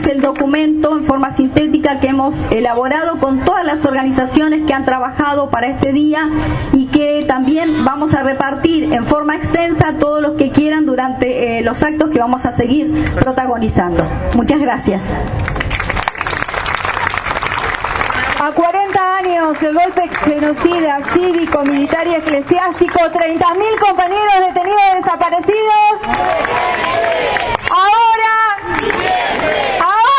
es el documento en forma sintética que hemos elaborado con todas las organizaciones que han trabajado para este día y que también vamos a repartir en forma extensa a todos los que quieran durante eh, los actos que vamos a seguir protagonizando. Muchas gracias. A 40 años del golpe genocida cívico, militar y eclesiástico, 30.000 compañeros detenidos y desaparecidos. Ahora, ahora,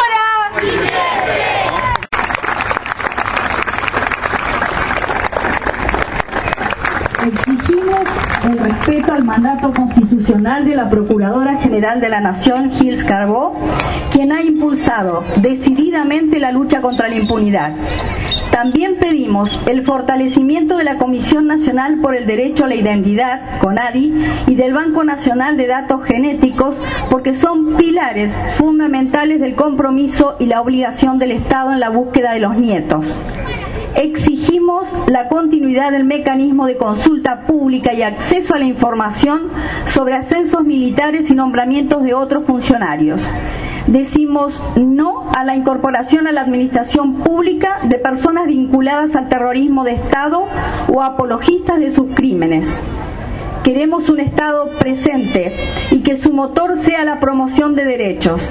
Exigimos el respeto al mandato constitucional de la Procuradora General de la Nación, Gilles Carbó, quien ha impulsado decididamente la lucha contra la impunidad. También pedimos el fortalecimiento de la Comisión Nacional por el Derecho a la Identidad, CONADI, y del Banco Nacional de Datos Genéticos, porque son pilares fundamentales del compromiso y la obligación del Estado en la búsqueda de los nietos. Exigimos la continuidad del mecanismo de consulta pública y acceso a la información sobre ascensos militares y nombramientos de otros funcionarios. Decimos no a la incorporación a la administración pública de personas vinculadas al terrorismo de Estado o apologistas de sus crímenes. Queremos un Estado presente y que su motor sea la promoción de derechos.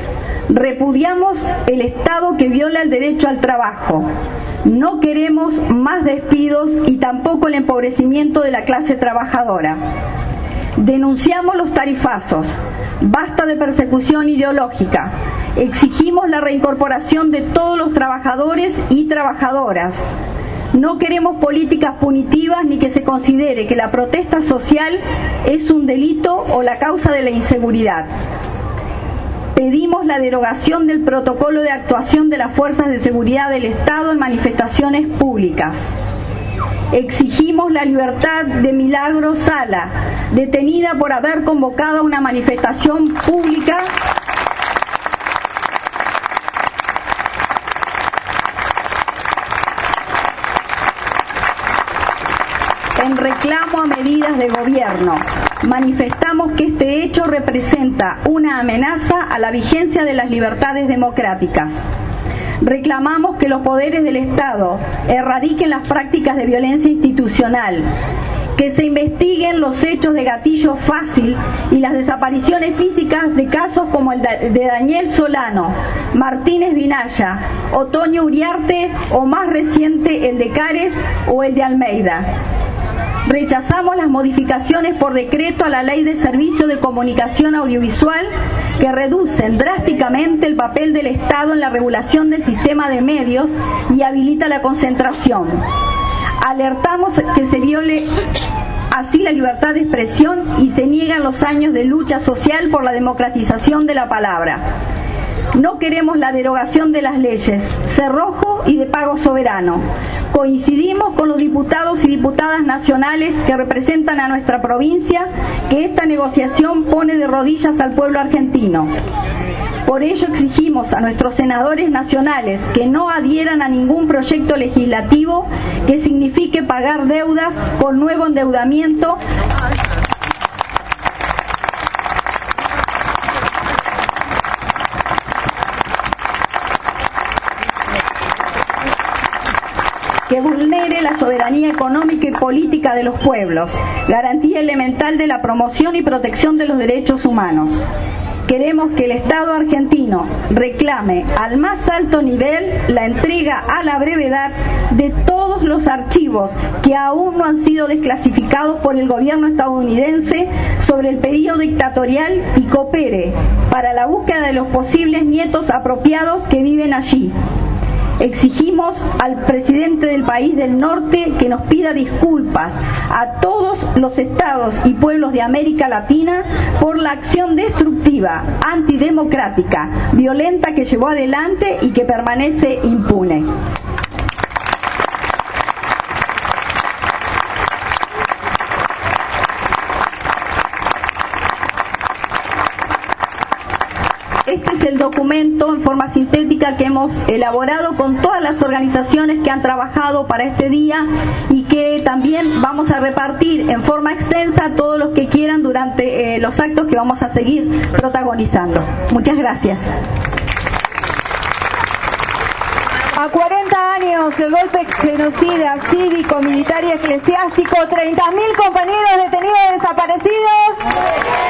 Repudiamos el Estado que viola el derecho al trabajo. No queremos más despidos y tampoco el empobrecimiento de la clase trabajadora. Denunciamos los tarifazos. Basta de persecución ideológica. Exigimos la reincorporación de todos los trabajadores y trabajadoras. No queremos políticas punitivas ni que se considere que la protesta social es un delito o la causa de la inseguridad. La derogación del protocolo de actuación de las fuerzas de seguridad del Estado en manifestaciones públicas. Exigimos la libertad de Milagro Sala, detenida por haber convocado una manifestación pública en reclamo a medidas de gobierno. Manifestamos que este hecho representa una amenaza a la vigencia de las libertades democráticas. Reclamamos que los poderes del Estado erradiquen las prácticas de violencia institucional, que se investiguen los hechos de gatillo fácil y las desapariciones físicas de casos como el de Daniel Solano, Martínez Vinaya, Otoño Uriarte o más reciente el de Cares o el de Almeida. Rechazamos las modificaciones por decreto a la Ley de Servicio de Comunicación Audiovisual que reducen drásticamente el papel del Estado en la regulación del sistema de medios y habilita la concentración. Alertamos que se viole así la libertad de expresión y se niegan los años de lucha social por la democratización de la palabra. No queremos la derogación de las leyes cerrojo y de pago soberano. Coincidimos con los diputados y diputadas nacionales que representan a nuestra provincia que esta negociación pone de rodillas al pueblo argentino. Por ello exigimos a nuestros senadores nacionales que no adhieran a ningún proyecto legislativo que signifique pagar deudas con nuevo endeudamiento que vulnere la soberanía económica y política de los pueblos, garantía elemental de la promoción y protección de los derechos humanos. Queremos que el Estado argentino reclame al más alto nivel la entrega a la brevedad de todos los archivos que aún no han sido desclasificados por el gobierno estadounidense sobre el periodo dictatorial y coopere para la búsqueda de los posibles nietos apropiados que viven allí. Exigimos al presidente del país del norte que nos pida disculpas a todos los estados y pueblos de América Latina por la acción destructiva, antidemocrática, violenta que llevó adelante y que permanece impune. Este es el documento en forma sintética que hemos elaborado con todas las organizaciones que han trabajado para este día y que también vamos a repartir en forma extensa a todos los que quieran durante eh, los actos que vamos a seguir protagonizando. Muchas gracias. A 40 años del golpe genocida cívico, militar y eclesiástico, 30.000 compañeros detenidos desaparecidos.